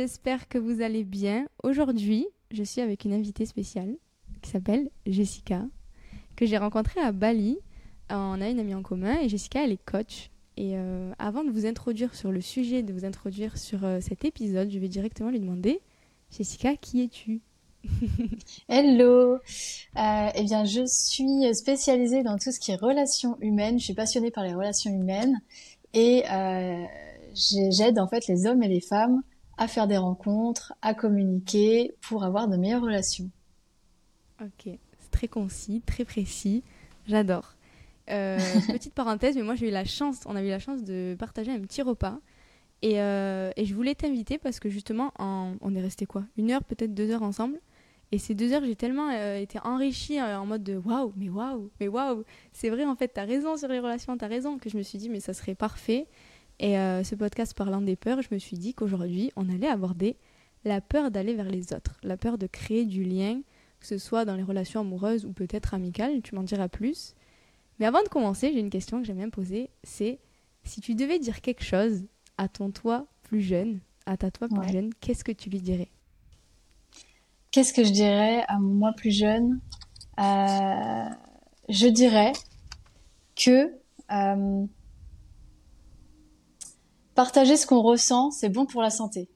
J'espère que vous allez bien. Aujourd'hui, je suis avec une invitée spéciale qui s'appelle Jessica, que j'ai rencontrée à Bali. Euh, On a une amie en commun et Jessica, elle est coach. Et euh, avant de vous introduire sur le sujet, de vous introduire sur euh, cet épisode, je vais directement lui demander, Jessica, qui es-tu? Hello, euh, eh bien je suis spécialisée dans tout ce qui est relations humaines. Je suis passionnée par les relations humaines et j'ai- j'aide en fait les hommes et les femmes à faire des rencontres, à communiquer pour avoir de meilleures relations. Ok, c'est très concis, très précis, j'adore. Euh, petite parenthèse, mais moi j'ai eu la chance, on a eu la chance de partager un petit repas. Et, euh, et je voulais t'inviter parce que justement, en- on est resté quoi? Une heure, peut-être deux heures ensemble. Et ces deux heures, j'ai tellement euh, été enrichie en mode de waouh, mais waouh, mais waouh. C'est vrai, en fait, t'as raison sur les relations, t'as raison. Que je me suis dit, mais ça serait parfait. Et euh, ce podcast parlant des peurs, je me suis dit qu'aujourd'hui, on allait aborder la peur d'aller vers les autres, la peur de créer du lien, que ce soit dans les relations amoureuses ou peut-être amicales, tu m'en diras plus. Mais avant de commencer, j'ai une question que j'aime bien poser, c'est si tu devais dire quelque chose à ton toi plus jeune, à ta toi plus Ouais. jeune, qu'est-ce que tu lui dirais? Qu'est-ce que je dirais à moi plus jeune? Euh, Je dirais que euh, partager ce qu'on ressent, c'est bon pour la santé.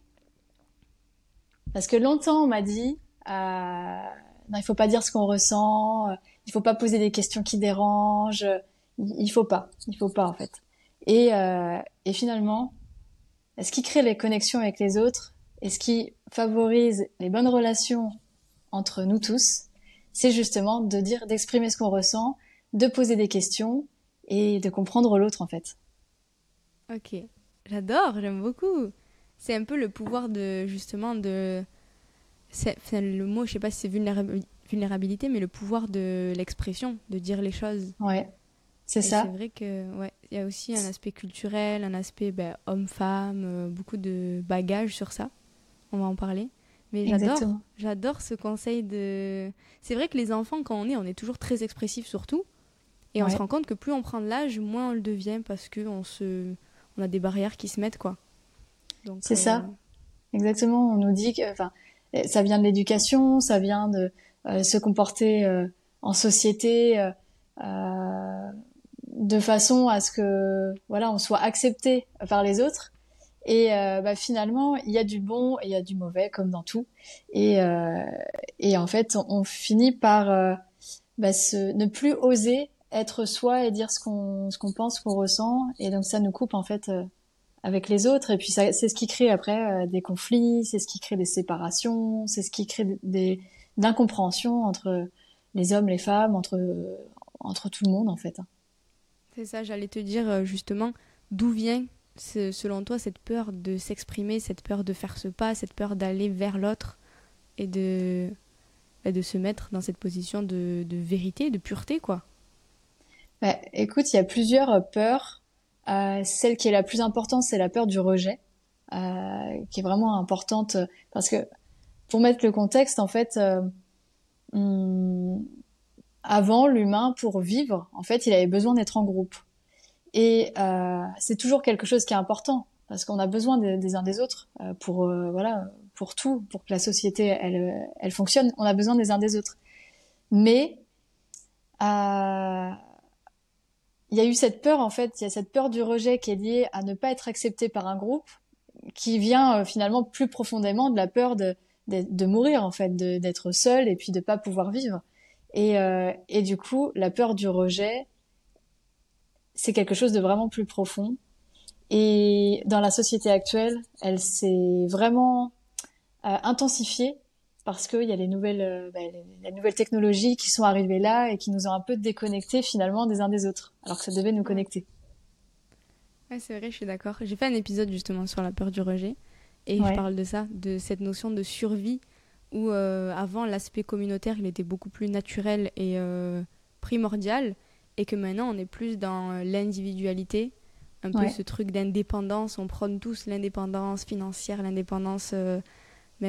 Parce que longtemps, on m'a dit, euh, non, il faut pas dire ce qu'on ressent, euh, il faut pas poser des questions qui dérangent, euh, il, faut pas, il faut pas en fait. Et, euh, et finalement, ce qui crée les connexions avec les autres et ce qui favorise les bonnes relations entre nous tous, c'est justement de dire, d'exprimer ce qu'on ressent, de poser des questions et de comprendre l'autre en fait. Ok, j'adore, j'aime beaucoup. C'est un peu le pouvoir de justement de. c'est- enfin, le mot, je sais pas si c'est vulnérabi- vulnérabilité, mais le pouvoir de l'expression, de dire les choses. Ouais, c'est ça. C'est vrai que ouais, il y a aussi un aspect culturel, un aspect ben, homme-femme, euh, beaucoup de bagages sur ça. On va en parler. Mais j'adore, j'adore ce conseil de. C'est vrai que les enfants, quand on est, on est toujours très expressif surtout, et on se rend compte que plus on prend de l'âge, moins on le devient parce que on se, on a des barrières qui se mettent quoi. C'est ça. Exactement, on nous dit que, enfin, eh, ça vient de l'éducation, ça vient de euh, se comporter euh, en société euh, euh, de façon à ce que, voilà, on soit accepté par les autres. Et euh, bah, finalement, il y a du bon et il y a du mauvais, comme dans tout. Et, euh, et en fait, on, on finit par euh, bah, se, ne plus oser être soi et dire ce qu'on pense, ce qu'on ressent. Et donc ça nous coupe en fait euh, avec les autres. Et puis c'est ce qui crée après euh, des conflits, c'est ce qui crée des séparations, c'est ce qui crée des, des d'incompréhension entre les hommes, les femmes, entre tout le monde en fait. C'est ça, j'allais te dire euh, justement d'où vient, selon toi, cette peur de s'exprimer, cette peur de faire ce pas, cette peur d'aller vers l'autre et de, se mettre dans cette position de vérité, de pureté, quoi? Bah, écoute, il y a plusieurs euh, peurs. Euh, celle qui est la plus importante, c'est la peur du rejet, euh, qui est vraiment importante parce que pour mettre le contexte, en fait, hum, avant l'humain pour vivre, en fait, il avait besoin d'être en groupe. Et c'est toujours quelque chose qui est important parce qu'on a besoin des, uns des autres pour voilà pour tout, pour que la société elle fonctionne. On a besoin des uns des autres. Mais il y a eu cette peur en fait, il y a cette peur du rejet qui est liée à ne pas être accepté par un groupe, qui vient euh, finalement plus profondément de la peur de mourir en fait, d'être seul et puis de pas pouvoir vivre. Et, euh, et du coup, la peur du rejet, c'est quelque chose de vraiment plus profond. Et dans la société actuelle, elle s'est vraiment euh, intensifiée parce qu'il y a les nouvelles, euh, bah, les, nouvelles technologies qui sont arrivées là et qui nous ont un peu déconnectés finalement des uns des autres, alors que ça devait nous connecter. Ouais, c'est vrai, je suis d'accord. J'ai fait un épisode justement sur la peur du rejet et je parle de ça, de cette notion de survie où euh, avant l'aspect communautaire il était beaucoup plus naturel et euh, primordial et que maintenant on est plus dans l'individualité, un peu ce truc d'indépendance, on prône tous l'indépendance financière, l'indépendance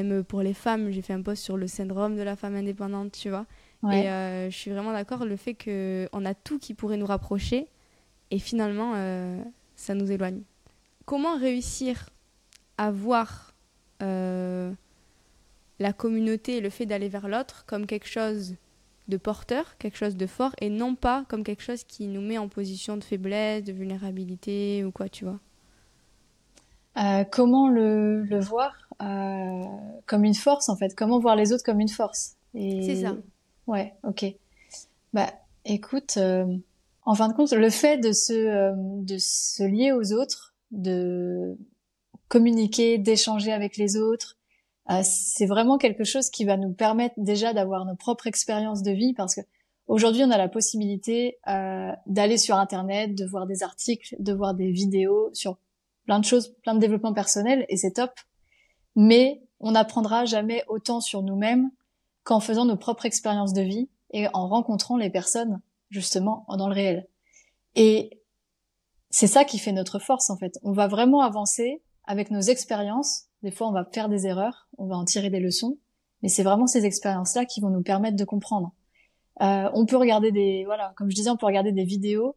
même pour les femmes, j'ai fait un post sur le syndrome de la femme indépendante, tu vois. Et je suis vraiment d'accord le fait qu'on a tout qui pourrait nous rapprocher et finalement ça nous éloigne. Comment réussir à voir euh, la communauté et le fait d'aller vers l'autre comme quelque chose de porteur, quelque chose de fort, et non pas comme quelque chose qui nous met en position de faiblesse, de vulnérabilité ou quoi, tu vois? Euh, comment le, le voir? euh, comme une force en fait Comment voir les autres comme une force C'est ça. Ouais, ok. Bah, écoute, en fin de compte, le fait de se de se lier aux autres, de communiquer, d'échanger avec les autres. Euh, c'est vraiment quelque chose qui va nous permettre déjà d'avoir nos propres expériences de vie parce que aujourd'hui on a la possibilité euh, d'aller sur internet, de voir des articles, de voir des vidéos sur plein de choses, plein de développement personnel et c'est top. Mais on n'apprendra jamais autant sur nous-mêmes qu'en faisant nos propres expériences de vie et en rencontrant les personnes justement dans le réel. Et c'est ça qui fait notre force en fait. On va vraiment avancer avec nos expériences. Des fois, on va faire des erreurs, on va en tirer des leçons, mais c'est vraiment ces expériences-là qui vont nous permettre de comprendre. Euh, on peut regarder des, voilà, comme je disais, on peut regarder des vidéos.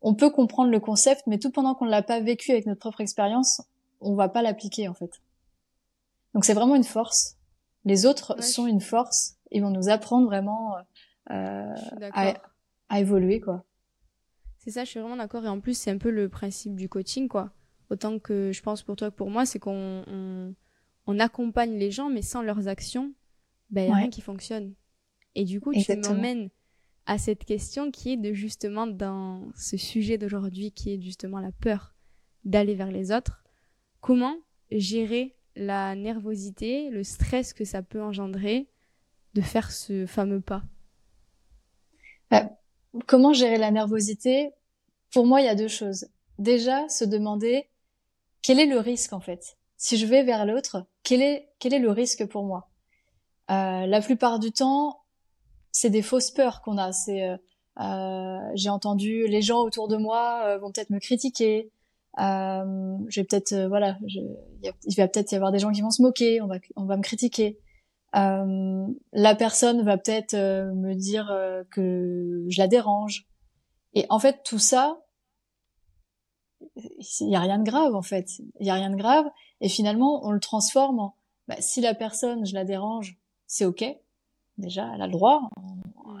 On peut comprendre le concept, mais tout pendant qu'on ne l'a pas vécu avec notre propre expérience, on va pas l'appliquer en fait. Donc c'est vraiment une force. Les autres sont une force. Ils vont nous apprendre vraiment euh, à, à évoluer quoi. C'est ça, je suis vraiment d'accord. Et en plus, c'est un peu le principe du coaching, quoi. Autant que je pense pour toi que pour moi, c'est qu'on on, accompagne les gens, mais sans leurs actions, ben, il n'y a rien qui fonctionne. Et du coup, tu m'emmènes à cette question qui est de justement dans ce sujet d'aujourd'hui, qui est justement la peur d'aller vers les autres. Comment gérer la nervosité, le stress que ça peut engendrer de faire ce fameux pas bah, Comment gérer la nervosité? Pour moi, il y a deux choses. Déjà, se demander quel est le risque en fait? Si je vais vers l'autre, quel est quel est le risque pour moi? Euh, La plupart du temps, c'est des fausses peurs qu'on a. C'est euh, euh j'ai entendu les gens autour de moi vont peut-être me critiquer. Euh, je vais peut-être voilà, je, il va peut-être y avoir des gens qui vont se moquer. On va on va me critiquer. la personne va peut-être me dire que je la dérange. Et en fait, tout ça, il y a rien de grave en fait. Il y a rien de grave et finalement on le transforme en bah, si la personne je la dérange, c'est ok. Déjà, elle a le droit,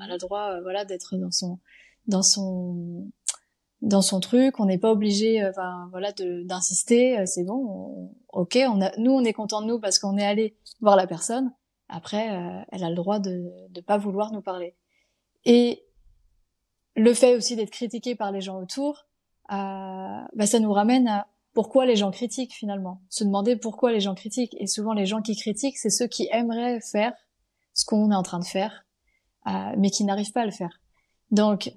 elle a le droit euh, voilà d'être dans son dans son dans son truc, on n'est pas obligé euh, enfin voilà d'insister, euh, c'est bon, OK, on a nous on est content de nous parce qu'on est allé voir la personne. Après elle a le droit de de pas vouloir nous parler. Et le fait aussi d'être critiqué par les gens autour, bah, ça nous ramène à pourquoi les gens critiquent finalement. Se demander pourquoi les gens critiquent. Et souvent les gens qui critiquent, c'est ceux qui aimeraient faire ce qu'on est en train de faire, euh, mais qui n'arrivent pas à le faire. Donc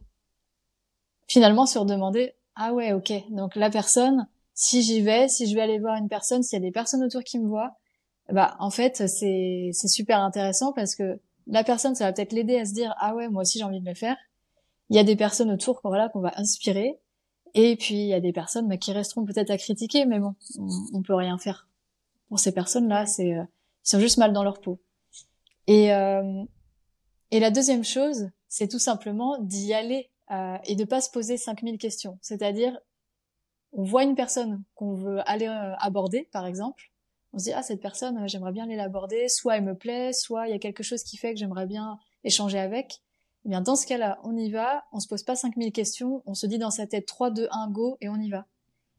finalement se redemander ah ouais ok donc la personne si j'y vais si je vais aller voir une personne s'il y a des personnes autour qui me voient bah en fait c'est c'est super intéressant parce que la personne ça va peut-être l'aider à se dire ah ouais moi aussi j'ai envie de le faire il y a des personnes autour voilà qu'on va inspirer et puis il y a des personnes bah, qui resteront peut-être à critiquer, mais bon, on, peut rien faire. Pour ces personnes-là, c'est euh, ils sont juste mal dans leur peau. Et euh, et la deuxième chose, c'est tout simplement d'y aller euh, et de pas se poser 5000 questions. C'est-à-dire, on voit une personne qu'on veut aller euh, aborder, par exemple, on se dit ah cette personne, euh, j'aimerais bien aller l'aborder, soit elle me plaît, soit il y a quelque chose qui fait que j'aimerais bien échanger avec. Eh bien, dans ce cas-là, on y va, on se pose pas 5000 questions, on se dit dans sa tête 3, 2, 1, go, et on y va.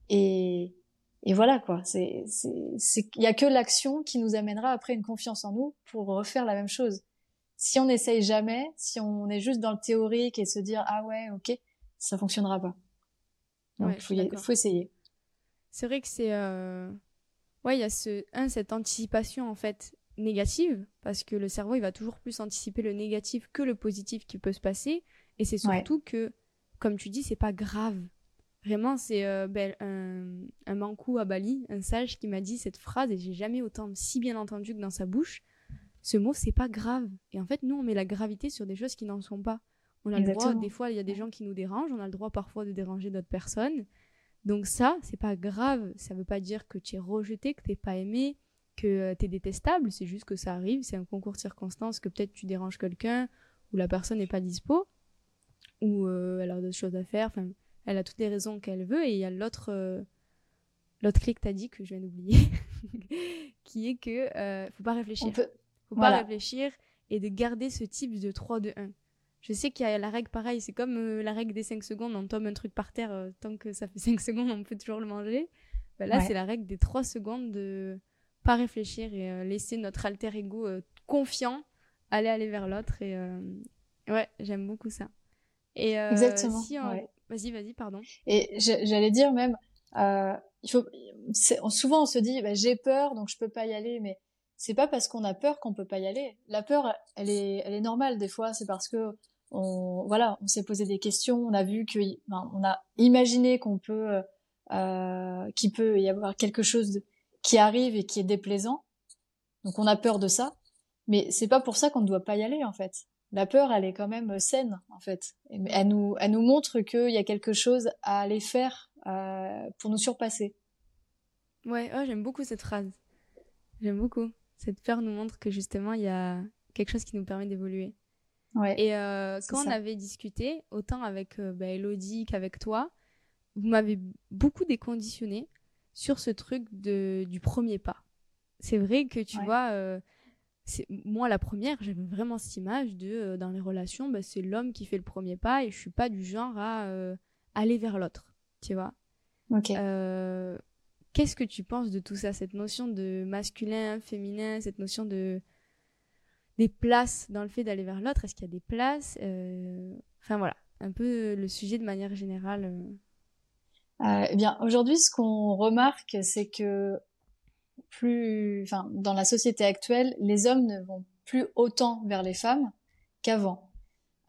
Et et voilà quoi. C'est c'est il y a que l'action qui nous amènera après une confiance en nous pour refaire la même chose. Si on n'essaye jamais, si on est juste dans le théorique et se dire ah ouais ok, ça fonctionnera pas. Donc Ouais, faut, y- d'accord. faut essayer. C'est vrai que c'est. euh, Ouais, il y a ce... un, cette anticipation en fait négative, parce que le cerveau il va toujours plus anticiper le négatif que le positif qui peut se passer. Et c'est Ouais. surtout que, comme tu dis, c'est pas grave. Vraiment, c'est euh, ben, un, un mankou à Bali, un sage qui m'a dit cette phrase, et j'ai jamais autant si bien entendu que dans sa bouche. Ce mot, c'est pas grave. Et en fait, nous, on met la gravité sur des choses qui n'en sont pas. On a le droit, Exactement. des fois, il y a des gens qui nous dérangent, on a le droit parfois de déranger d'autres personnes. Donc ça, c'est pas grave. Ça veut pas dire que tu es rejeté, que t'es pas aimé, que tu es détestable. C'est juste que ça arrive. C'est un concours de circonstances que peut-être tu déranges quelqu'un ou la personne n'est pas dispo ou euh, elle a d'autres choses à faire. Enfin, elle a toutes les raisons qu'elle veut et il y a l'autre euh, l'autre clé que t'as dit que je viens d'oublier, qui est que euh, faut pas réfléchir. On peut Faut Voilà. pas réfléchir et de garder ce type de 3, 2, 1. Je sais qu'il y a la règle pareil, c'est comme euh, la règle des 5 secondes, on tombe un truc par terre, euh, tant que ça fait 5 secondes, on peut toujours le manger. Bah là, Ouais. c'est la règle des 3 secondes de pas réfléchir et euh, laisser notre alter ego confiant aller aller vers l'autre. Et ouais, j'aime beaucoup ça. Et Exactement, si on- ouais. Vas-y, vas-y, pardon. Et j'allais dire même, il faut, souvent on se dit, bah, j'ai peur, donc je peux pas y aller, mais c'est pas parce qu'on a peur qu'on peut pas y aller. La peur, elle est, elle est normale des fois. C'est parce que voilà, on s'est posé des questions, on a vu que, ben, on a imaginé qu'on peut, euh, qu'il peut y avoir quelque chose qui arrive et qui est déplaisant. Donc on a peur de ça, mais c'est pas pour ça qu'on ne doit pas y aller en fait. La peur, elle est quand même saine en fait. Elle nous, elle nous montre qu'il y a quelque chose à aller faire euh, pour nous surpasser. Ouais, oh, j'aime beaucoup cette phrase. J'aime beaucoup. Cette peur nous montre que justement, il y a quelque chose qui nous permet d'évoluer. Ouais. Et euh, quand on avait discuté, autant avec euh, bah, Elodie qu'avec toi, vous m'avez beaucoup déconditionné sur ce truc de, du premier pas. C'est vrai que tu Ouais. vois, euh, c'est- moi la première, j'avais vraiment cette image de euh, dans les relations, bah, c'est l'homme qui fait le premier pas et je suis pas du genre à euh, aller vers l'autre, tu vois. Ok. Euh, Qu'est-ce que tu penses de tout ça, cette notion de masculin, féminin, cette notion de des places dans le fait d'aller vers l'autre? Est-ce qu'il y a des places? Euh, Enfin voilà, un peu le sujet de manière générale. euh. Euh, eh bien, aujourd'hui, ce qu'on remarque, c'est que plus, enfin, dans la société actuelle, les hommes ne vont plus autant vers les femmes qu'avant,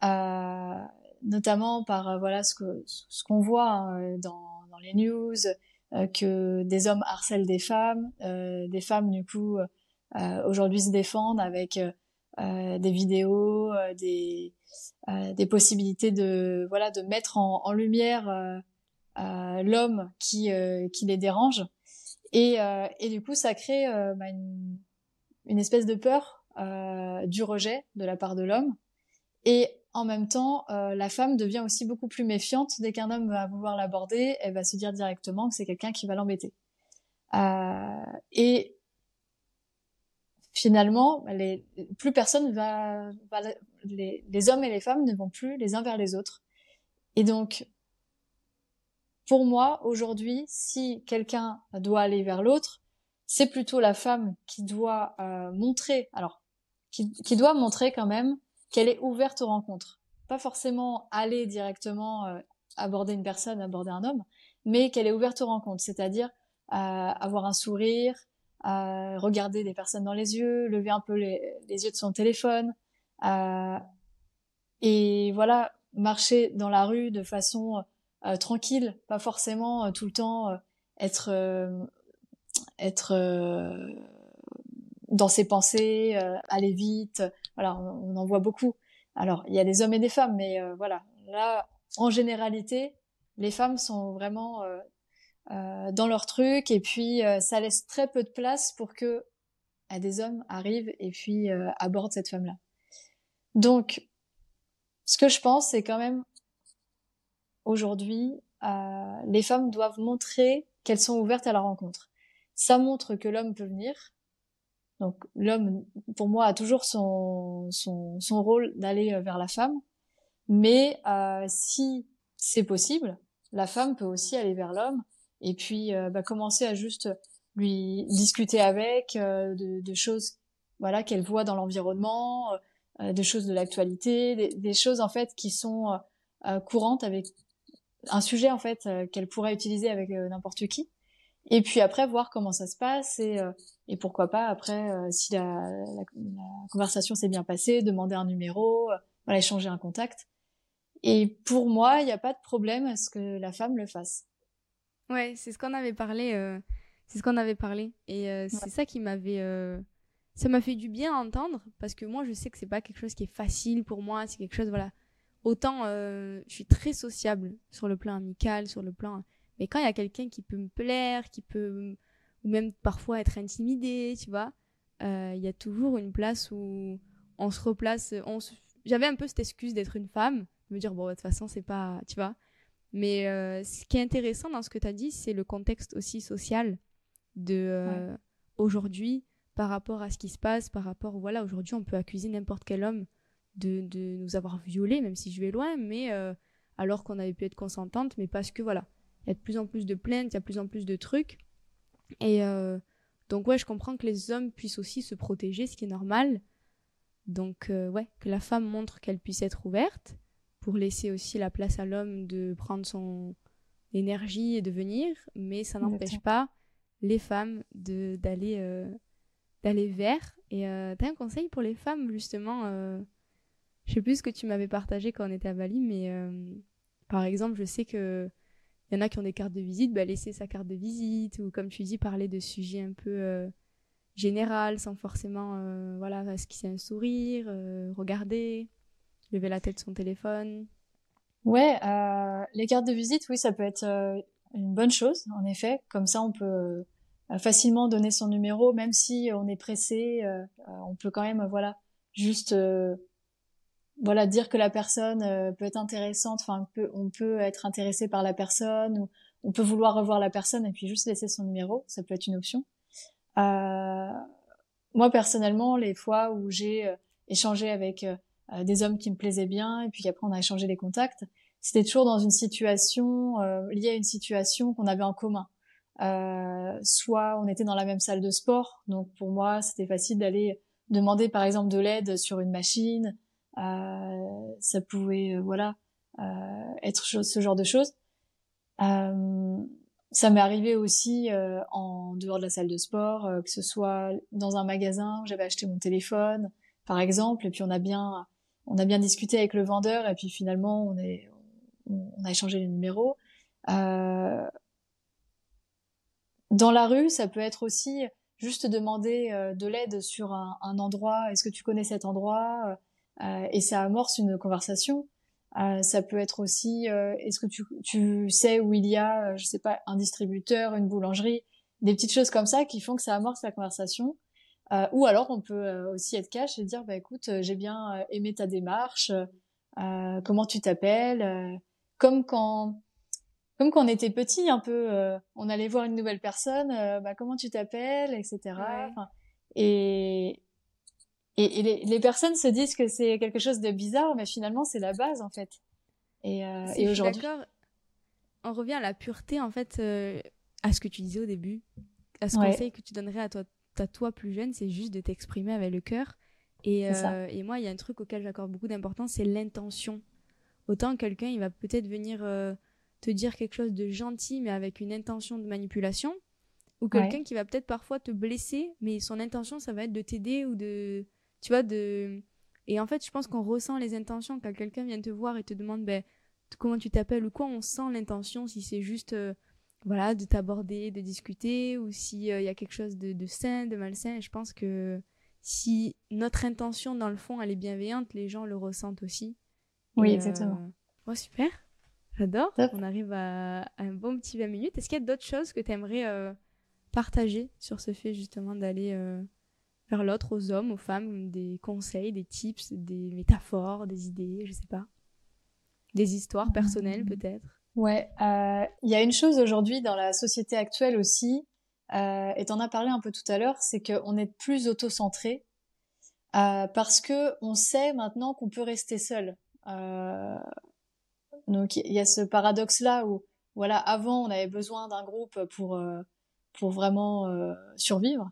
euh, notamment par euh, voilà ce que ce qu'on voit hein, dans, dans les news, euh, que des hommes harcèlent des femmes, euh, des femmes du coup euh, aujourd'hui se défendent avec euh, euh, des vidéos, euh, des euh, des possibilités de voilà de mettre en, en lumière euh, euh, l'homme qui euh, qui les dérange. Et euh, et du coup ça crée euh, bah, une une espèce de peur euh, du rejet de la part de l'homme. Et en même temps euh, la femme devient aussi beaucoup plus méfiante dès qu'un homme va vouloir l'aborder elle va se dire directement que c'est quelqu'un qui va l'embêter. Euh, et finalement les, plus personne va, les, hommes et les femmes ne vont plus les uns vers les autres. Et donc pour moi, aujourd'hui, si quelqu'un doit aller vers l'autre, c'est plutôt la femme qui doit euh, montrer, alors, qui doit montrer quand même qu'elle est ouverte aux rencontres. Pas forcément aller directement euh, aborder une personne, aborder un homme, mais qu'elle est ouverte aux rencontres, c'est-à-dire euh, avoir un sourire, euh, regarder des personnes dans les yeux, lever un peu les, les yeux de son téléphone, euh, et voilà, marcher dans la rue de façon euh, tranquille, pas forcément euh, tout le temps être être dans ses pensées, aller vite. Voilà, on, en voit beaucoup. Alors, il y a des hommes et des femmes, mais euh, voilà, là, en généralité, les femmes sont vraiment euh, euh, dans leur truc, et puis ça laisse très peu de place pour que euh, des hommes arrivent et puis abordent cette femme-là. Donc, ce que je pense, c'est quand même aujourd'hui, les femmes doivent montrer qu'elles sont ouvertes à la rencontre. Ça montre que l'homme peut venir. Donc l'homme, pour moi, a toujours son, son, son rôle d'aller euh, vers la femme. Mais euh, si c'est possible, la femme peut aussi aller vers l'homme et puis bah, commencer à juste lui discuter avec de, de, choses voilà qu'elle voit dans l'environnement, des choses de l'actualité, des, des, choses en fait qui sont courantes avec un sujet en fait qu'elle pourrait utiliser avec n'importe qui. Et puis après voir comment ça se passe et et pourquoi pas après si la, la, la conversation s'est bien passée, demander un numéro, voilà échanger un contact. Et pour moi, il n'y a pas de problème à ce que la femme le fasse. Ouais, c'est ce qu'on avait parlé. Euh, c'est ce qu'on avait parlé. Et euh, c'est ça qui m'avait. Euh, ça m'a fait du bien à entendre parce que moi, je sais que c'est pas quelque chose qui est facile pour moi. C'est quelque chose, voilà. Autant, je suis très sociable sur le plan amical, sur le plan. Mais quand il y a quelqu'un qui peut me plaire, qui peut. ou même parfois être intimidé, tu vois, il y a toujours une place où on se replace. On J'avais un peu cette excuse d'être une femme me dire, bon, de toute façon, c'est pas, tu vois. Mais euh, ce qui est intéressant dans ce que tu as dit, c'est le contexte aussi social de euh, aujourd'hui par rapport à ce qui se passe, par rapport, voilà, aujourd'hui, on peut accuser n'importe quel homme de, de, nous avoir violés, même si je vais loin, mais euh, alors qu'on avait pu être consentante, mais parce que, voilà, il y a de plus en plus de plaintes, il y a de plus en plus de trucs. Et donc, ouais, je comprends que les hommes puissent aussi se protéger, ce qui est normal. Donc, ouais, que la femme montre qu'elle puisse être ouverte pour laisser aussi la place à l'homme de prendre son énergie et de venir, mais ça n'empêche pas les femmes de d'aller euh, d'aller vers. Et euh, t'as un conseil pour les femmes justement euh, Je sais plus ce que tu m'avais partagé quand on était à Bali, mais euh, par exemple, je sais que il y en a qui ont des cartes de visite, bah laisser sa carte de visite ou comme tu dis parler de sujets un peu général sans forcément voilà esquisser un sourire, regarder lever la tête de son téléphone. Ouais, euh, les cartes de visite, oui, ça peut être euh, une bonne chose, en effet. Comme ça, on peut euh, facilement donner son numéro, même si on est pressé. Euh, on peut quand même, voilà, juste, voilà, dire que la personne peut être intéressante. Enfin, on peut, être intéressé par la personne, ou on peut vouloir revoir la personne et puis juste laisser son numéro. Ça peut être une option. moi, personnellement, les fois où j'ai échangé avec euh, des hommes qui me plaisaient bien, et puis après on a échangé les contacts. C'était toujours dans une situation euh, liée à une situation qu'on avait en commun. Euh, soit on était dans la même salle de sport, donc pour moi c'était facile d'aller demander par exemple de l'aide sur une machine. Euh, ça pouvait voilà être ce genre de choses. ça m'est arrivé aussi en dehors de la salle de sport, que ce soit dans un magasin où j'avais acheté mon téléphone, par exemple, et puis on a bien on a bien discuté avec le vendeur et puis finalement on est on, a échangé les numéros. Euh, dans la rue, ça peut être aussi juste demander euh, de l'aide sur un, un endroit. Est-ce que tu connais cet endroit? euh, Et ça amorce une conversation. Euh, ça peut être aussi est-ce que tu, tu sais où il y a, je sais pas, un distributeur, une boulangerie, des petites choses comme ça qui font que ça amorce la conversation. Euh, ou alors on peut euh, aussi être cash et dire bah écoute euh, j'ai bien aimé ta démarche, comment tu t'appelles, comme quand comme quand on était petit un peu, on allait voir une nouvelle personne, bah comment tu t'appelles, etc. et et, les, les, personnes se disent que c'est quelque chose de bizarre, mais finalement c'est la base en fait. Et, et aujourd'hui, on revient à la pureté en fait, à ce que tu disais au début, à ce conseil que tu donnerais à toi à toi plus jeune, c'est juste de t'exprimer avec le cœur. Et, euh, et moi, il y a un truc auquel j'accorde beaucoup d'importance, c'est l'intention. Autant quelqu'un, il va peut-être venir euh, te dire quelque chose de gentil, mais avec une intention de manipulation. Ou quelqu'un qui va peut-être parfois te blesser, mais son intention, ça va être de t'aider ou de... Tu vois, de... Et en fait, je pense qu'on ressent les intentions quand quelqu'un vient te voir et te demande ben, comment tu t'appelles ou quoi, on sent l'intention si c'est juste... Euh, voilà, de t'aborder, de discuter, ou s'il euh, y a quelque chose de, de sain, de malsain. je pense que si notre intention, dans le fond, elle est bienveillante, les gens le ressentent aussi. Oui, exactement. Euh... super. J'adore. On arrive à, un bon petit 20 minutes. Est-ce qu'il y a d'autres choses que tu aimerais euh, partager sur ce fait, justement, d'aller euh, vers l'autre, aux hommes, aux femmes, des conseils, des tips, des métaphores, des idées, je sais pas. Des histoires personnelles, mmh. peut-être Ouais, euh, il y a une chose aujourd'hui dans la société actuelle aussi, euh, et t'en as parlé un peu tout à l'heure, c'est qu'on est plus auto-centré euh, parce que on sait maintenant qu'on peut rester seul. Euh, donc il y a ce paradoxe là où voilà, avant, on avait besoin d'un groupe pour, pour vraiment survivre.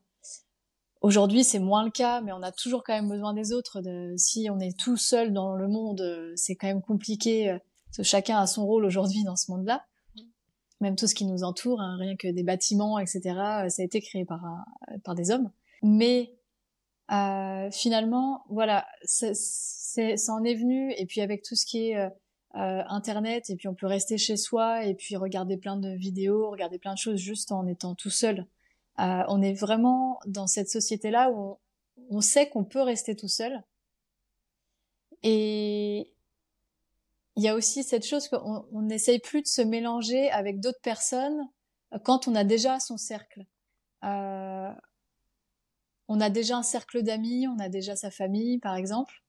Aujourd'hui, c'est moins le cas, mais on a toujours quand même besoin des autres. De, si on est tout seul dans le monde, euh, c'est quand même compliqué. Parce que chacun a son rôle aujourd'hui dans ce monde-là. Même tout ce qui nous entoure, hein, rien que des bâtiments, etc., ça a été créé par, par des hommes. Mais euh, finalement, voilà, c'est, ça en est venu. Et puis avec tout ce qui est euh, internet et puis on peut rester chez soi et puis regarder plein de vidéos, regarder plein de choses juste en étant tout seul. Euh, on est vraiment dans cette société-là où on, sait qu'on peut rester tout seul. Et il y a aussi cette chose qu'on n'essaye plus de se mélanger avec d'autres personnes quand on a déjà son cercle. Euh, on a déjà un cercle d'amis, on a déjà sa famille, par exemple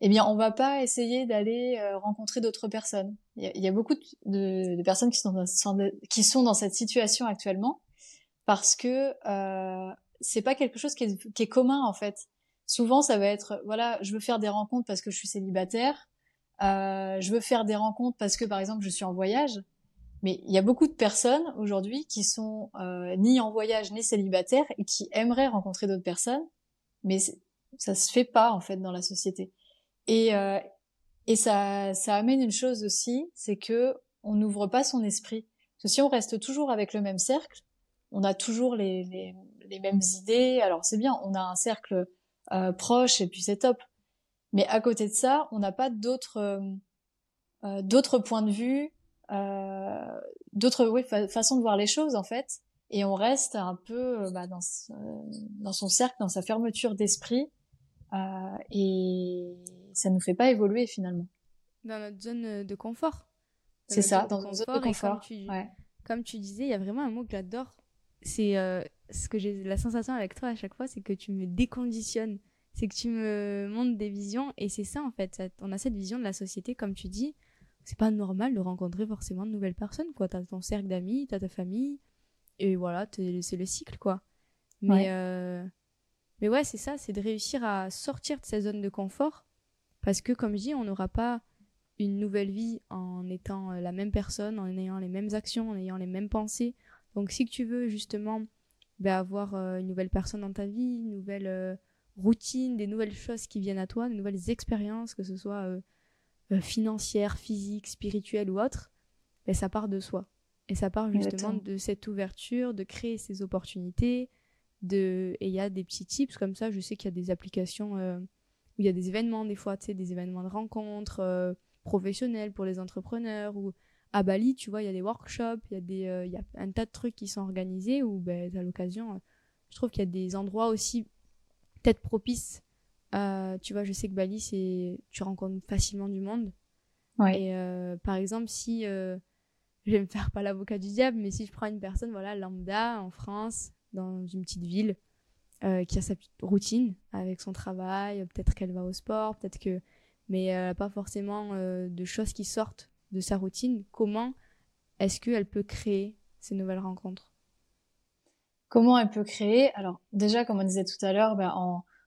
eh bien, on va pas essayer d'aller euh, rencontrer d'autres personnes. Il y, a, beaucoup de, personnes qui sont, qui sont dans cette situation actuellement parce que euh, c'est pas quelque chose qui est, qui est, commun en fait. Souvent, ça va être voilà, je veux faire des rencontres parce que je suis célibataire, euh, je veux faire des rencontres parce que par exemple je suis en voyage. Mais il y a beaucoup de personnes aujourd'hui qui sont euh, ni en voyage ni célibataires et qui aimeraient rencontrer d'autres personnes, mais ça se fait pas en fait dans la société. Et, euh, et ça, ça amène une chose aussi, c'est que on n'ouvre pas son esprit. Parce que si on reste toujours avec le même cercle, on a toujours les, les, les mêmes idées. Alors c'est bien, on a un cercle euh, proche et puis c'est top. Mais à côté de ça, on n'a pas d'autres euh, euh d'autres points de vue, euh, d'autres oui, façons de voir les choses en fait. Et on reste un peu euh, bah, dans, dans son cercle, dans sa fermeture d'esprit. et ça nous fait pas évoluer finalement. Dans notre zone euh, de confort. C'est ça, dans notre zone de confort. Comme tu, comme tu disais, il y a vraiment un mot que j'adore. C'est euh, ce que j'ai la sensation avec toi à chaque fois, c'est que tu me déconditionnes. C'est que tu me montres des visions et c'est ça en fait. on a cette vision de la société, comme tu dis. C'est pas normal de rencontrer forcément de nouvelles personnes, quoi. T'as ton cercle d'amis, t'as ta famille, et voilà, c'est le cycle, quoi. Mais, euh, mais ouais, c'est ça, c'est de réussir à sortir de sa zone de confort parce que, comme je dis, on n'aura pas une nouvelle vie en étant euh, la même personne, en ayant les mêmes actions, en ayant les mêmes pensées. Donc, si tu veux justement ben, avoir euh, une nouvelle personne dans ta vie, une nouvelle euh, routine, des nouvelles choses qui viennent à toi, des nouvelles expériences, que ce soit financières, physiques, spirituelles ou autres, ben, ça part de soi. Et ça part justement de cette ouverture, de créer ces opportunités. De... Et il y a des petits tips comme ça. Je sais qu'il y a des applications où il y a des événements des fois, tu sais, des événements de rencontres euh, professionnels pour les entrepreneurs ou à Bali, tu vois, il y a des workshops, il y a des euh, il y a un tas de trucs qui sont organisés où ben à l'occasion euh, je trouve qu'il y a des endroits aussi peut-être propices tu vois, je sais que Bali c'est tu rencontres facilement du monde. Ouais. Et par exemple, si je vais me faire pas l'avocat du diable, mais si je prends une personne voilà lambda en France dans une petite ville euh, qui a sa routine avec son travail, peut-être qu'elle va au sport, peut-être que mais pas forcément euh, de choses qui sortent de sa routine. Comment est-ce qu'elle peut créer ces nouvelles rencontres? Comment elle peut créer? Alors déjà, comme on disait tout à l'heure, ben,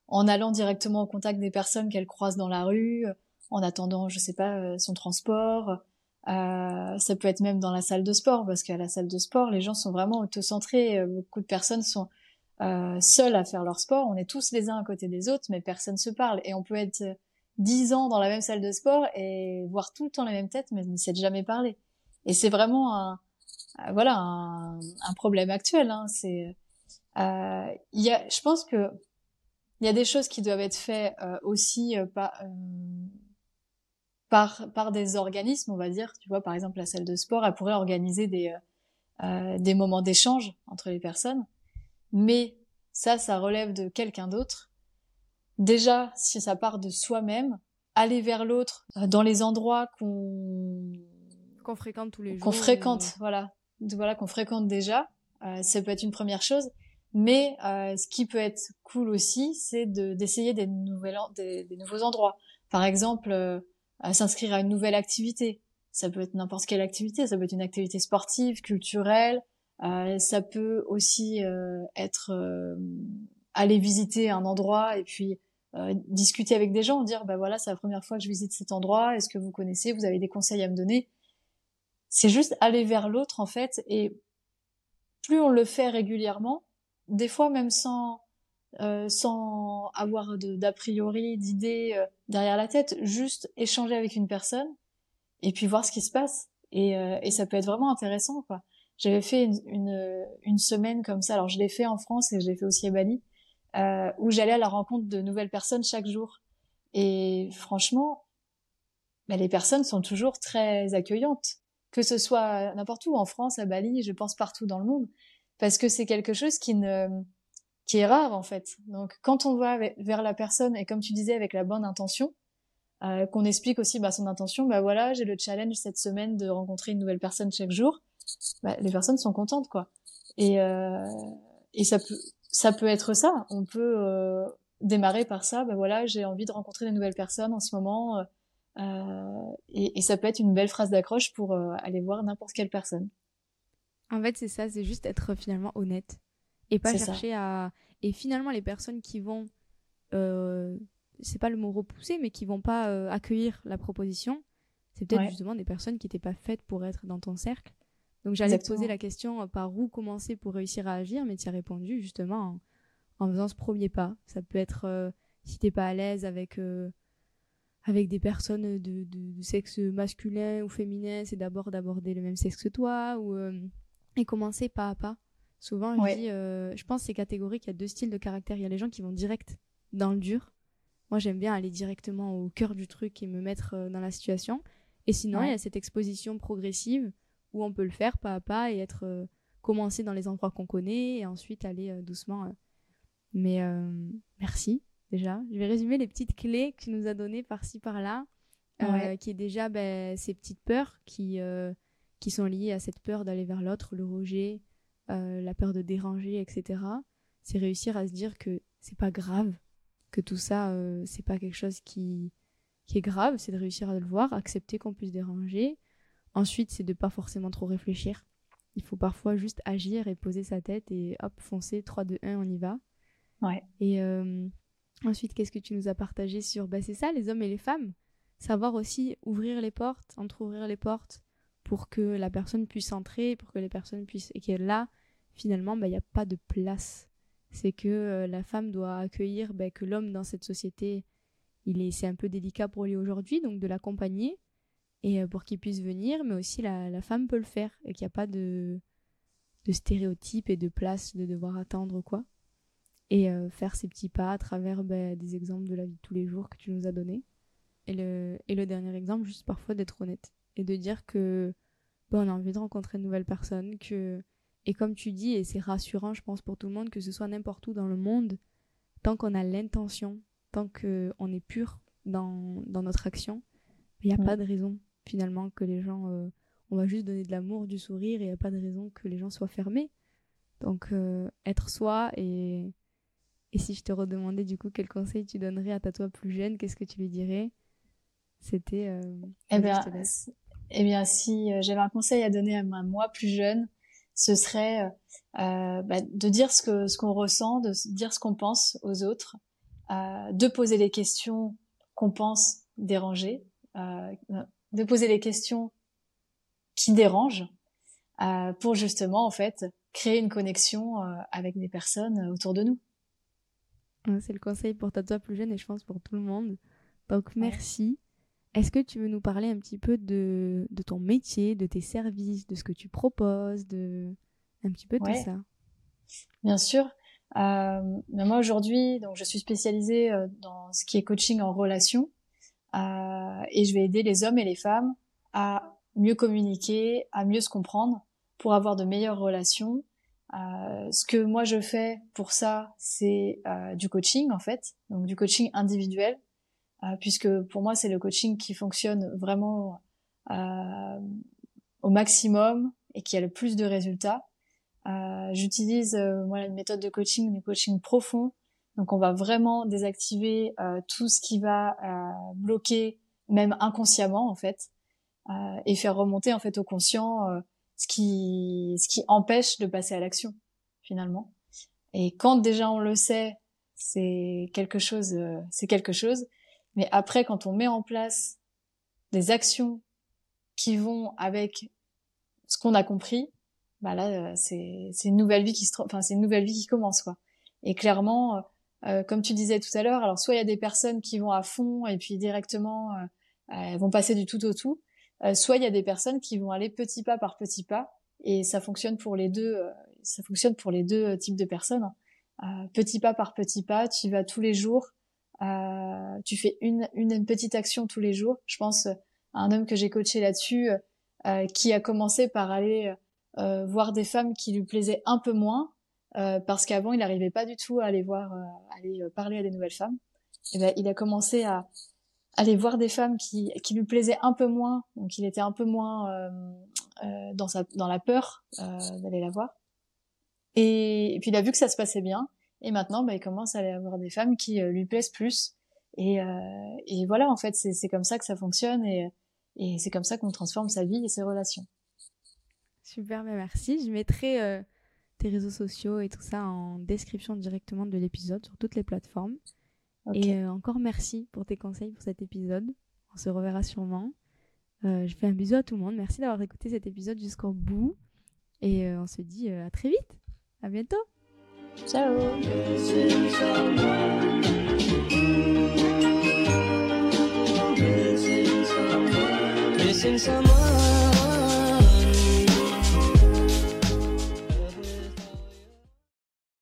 en, allant directement au contact des personnes qu'elle croise dans la rue, en attendant, je sais pas, euh, son transport. Euh, ça peut être même dans la salle de sport, parce qu'à la salle de sport, les gens sont vraiment autocentrés. Beaucoup de personnes sont euh, seuls à faire leur sport. On est tous les uns à côté des autres, mais personne se parle. Et on peut être dix ans dans la même salle de sport et voir tout le temps la même tête, mais ne s'être jamais parlé. Et c'est vraiment un, euh, voilà, un, problème actuel. Hein. C'est, euh, y a, je pense que il y a des choses qui doivent être faites euh, aussi euh, par, par par des organismes, on va dire. Tu vois, par exemple, la salle de sport, elle pourrait organiser des des moments d'échange entre les personnes mais ça, ça relève de quelqu'un d'autre. Déjà, si ça part de soi-même, aller vers l'autre euh, dans les endroits qu'on qu'on fréquente tous les jours, qu'on fréquente, voilà, voilà qu'on fréquente déjà, euh, ça peut être une première chose. Mais euh, ce qui peut être cool aussi, c'est de d'essayer des nouvelles des, des, nouveaux endroits. Par exemple, euh, s'inscrire à une nouvelle activité. Ça peut être n'importe quelle activité, ça peut être une activité sportive, culturelle, euh, ça peut aussi euh, être euh, aller visiter un endroit et puis discuter avec des gens, dire bah voilà c'est la première fois que je visite cet endroit, est-ce que vous connaissez, vous avez des conseils à me donner? c'est juste aller vers l'autre en fait et plus on le fait régulièrement, des fois même sans euh, sans avoir d'a priori, d'idées euh, derrière la tête, juste échanger avec une personne et puis voir ce qui se passe. Et, euh, et ça peut être vraiment intéressant, quoi. J'avais fait une, une, une, semaine comme ça. Alors je l'ai fait en France et je l'ai fait aussi à Bali, euh, où j'allais à la rencontre de nouvelles personnes chaque jour. Et franchement, bah, les personnes sont toujours très accueillantes, que ce soit n'importe où en France, à Bali, je pense partout dans le monde, parce que c'est quelque chose qui ne qui est rare en fait. Donc quand on va vers la personne et comme tu disais avec la bonne intention, euh, qu'on explique aussi bah, son intention, bah voilà, j'ai le challenge cette semaine de rencontrer une nouvelle personne chaque jour. Bah, les personnes sont contentes quoi. Et euh, et ça peut ça peut être ça. On peut euh, démarrer par ça. Bah voilà, j'ai envie de rencontrer des nouvelles personnes en ce moment. Euh, euh et, et, ça peut être une belle phrase d'accroche pour euh, aller voir n'importe quelle personne. En fait, c'est ça, c'est juste être finalement honnête et pas chercher à. Et finalement, les personnes qui vont, c'est pas le mot repousser, mais qui vont pas accueillir la proposition, c'est peut-être justement des personnes qui n'étaient pas faites pour être dans ton cercle. Donc j'allais te poser la question euh, par où commencer pour réussir à agir, mais tu as répondu justement en, faisant ce premier pas. Ça peut être euh, si t'es pas à l'aise avec avec des personnes de, de, sexe masculin ou féminin, c'est d'abord d'aborder le même sexe que toi ou et commencer pas à pas. Souvent, je dis, euh, je pense c'est catégorique, il y a deux styles de caractère. Il y a les gens qui vont direct dans le dur. Moi, j'aime bien aller directement au cœur du truc et me mettre euh, dans la situation. Et sinon, il y a cette exposition progressive où on peut le faire pas à pas et être euh, commencer dans les endroits qu'on connaît et ensuite aller doucement. Mais merci déjà. Je vais résumer les petites clés que tu nous as données par-ci par-là, qui est déjà ben, ces petites peurs qui qui sont liées à cette peur d'aller vers l'autre, le rejet, euh, la peur de déranger, etc. C'est réussir à se dire que c'est pas grave, que tout ça, euh, c'est pas quelque chose qui, qui est grave, c'est de réussir à le voir, accepter qu'on puisse déranger. Ensuite, c'est de pas forcément trop réfléchir. Il faut parfois juste agir et poser sa tête et hop, foncer, 3, 2, 1, on y va. Ouais. Et euh, ensuite, qu'est-ce que tu nous as partagé sur bah, C'est ça, les hommes et les femmes. Savoir aussi ouvrir les portes, entre-ouvrir les portes pour que la personne puisse entrer, pour que les personnes puissent. Et qu'elle là, finalement, bah, il n'y a pas de place. C'est que euh, la femme doit accueillir bah, que l'homme dans cette société, il est, c'est un peu délicat pour lui aujourd'hui, donc de l'accompagner et euh, pour qu'il puisse venir, mais aussi la, la femme peut le faire et qu'il n'y a pas de, de stéréotypes et de place de devoir attendre quoi. Et euh, faire ses petits pas à travers bah, des exemples de la vie de tous les jours que tu nous as donnés. Et le, et le dernier exemple, juste parfois d'être honnête et de dire que bah, on a envie de rencontrer de nouvelles personnes, que et comme tu dis, et c'est rassurant, je pense, pour tout le monde, que ce soit n'importe où dans le monde, tant qu'on a l'intention, tant qu'on est pur dans, dans notre action, il n'y a pas de raison, finalement, que les gens. Euh, on va juste donner de l'amour, du sourire, et il n'y a pas de raison que les gens soient fermés. Donc, euh, être soi, et, et si je te redemandais, du coup, quel conseil tu donnerais à ta toi plus jeune, qu'est-ce que tu lui dirais? C'était. Euh, eh, bien, eh bien, si j'avais un conseil à donner à moi plus jeune, ce serait bah, de dire ce que ce qu'on ressent, de dire ce qu'on pense aux autres, de poser les questions qu'on pense déranger, euh, de poser les questions qui dérangent, euh, pour justement en fait créer une connexion euh, avec des personnes autour de nous. C'est le conseil pour ta toi plus jeune et je pense pour tout le monde. Donc merci. Est-ce que tu veux nous parler un petit peu de, de, ton métier, de tes services, de ce que tu proposes, de un petit peu de tout ça? Bien sûr. Euh, moi aujourd'hui, donc je suis spécialisée euh, dans ce qui est coaching en relation euh, et je vais aider les hommes et les femmes à mieux communiquer, à mieux se comprendre pour avoir de meilleures relations. Euh, ce que moi je fais pour ça, c'est euh, du coaching en fait, donc du coaching individuel euh, puisque pour moi c'est le coaching qui fonctionne vraiment euh, au maximum et qui a le plus de résultats. Euh, J'utilise euh, moi une méthode de coaching, du coaching profond. Donc on va vraiment désactiver tout ce qui va bloquer, même inconsciemment en fait, et faire remonter en fait au conscient ce qui ce qui empêche de passer à l'action finalement. Et quand déjà on le sait, c'est quelque chose, c'est quelque chose. Mais après, quand on met en place des actions qui vont avec ce qu'on a compris, bah là, c'est c'est une nouvelle vie qui se, enfin c'est une nouvelle vie qui commence quoi. Et clairement, comme tu disais tout à l'heure, alors soit il y a des personnes qui vont à fond et puis directement elles vont passer du tout au tout, soit il y a des personnes qui vont aller petit pas par petit pas et ça fonctionne pour les deux, ça fonctionne pour les deux types de personnes. Hein. petit pas par petit pas, tu vas tous les jours, tu fais une, une petite action tous les jours. Je pense à un homme que j'ai coaché là-dessus euh, qui a commencé par aller euh, voir des femmes qui lui plaisaient un peu moins, euh, parce qu'avant il n'arrivait pas du tout à aller voir, aller parler à des nouvelles femmes. Et ben, il a commencé à aller voir des femmes qui, qui lui plaisaient un peu moins, donc il était un peu moins dans, sa, dans la peur d'aller la voir. Et, puis il a vu que ça se passait bien, et maintenant bah, il commence à aller voir des femmes qui lui plaisent plus. Et, et voilà, en fait, c'est comme ça que ça fonctionne. Et, et c'est comme ça qu'on transforme sa vie et ses relations. Super, mais merci. Je mettrai euh, tes réseaux sociaux et tout ça en description directement de l'épisode sur toutes les plateformes. Et euh, encore merci pour tes conseils pour cet épisode. On se reverra sûrement. Euh, je fais un bisou à tout le monde. Merci d'avoir écouté cet épisode jusqu'au bout. Et on se dit à très vite. À bientôt. Ciao. missing someone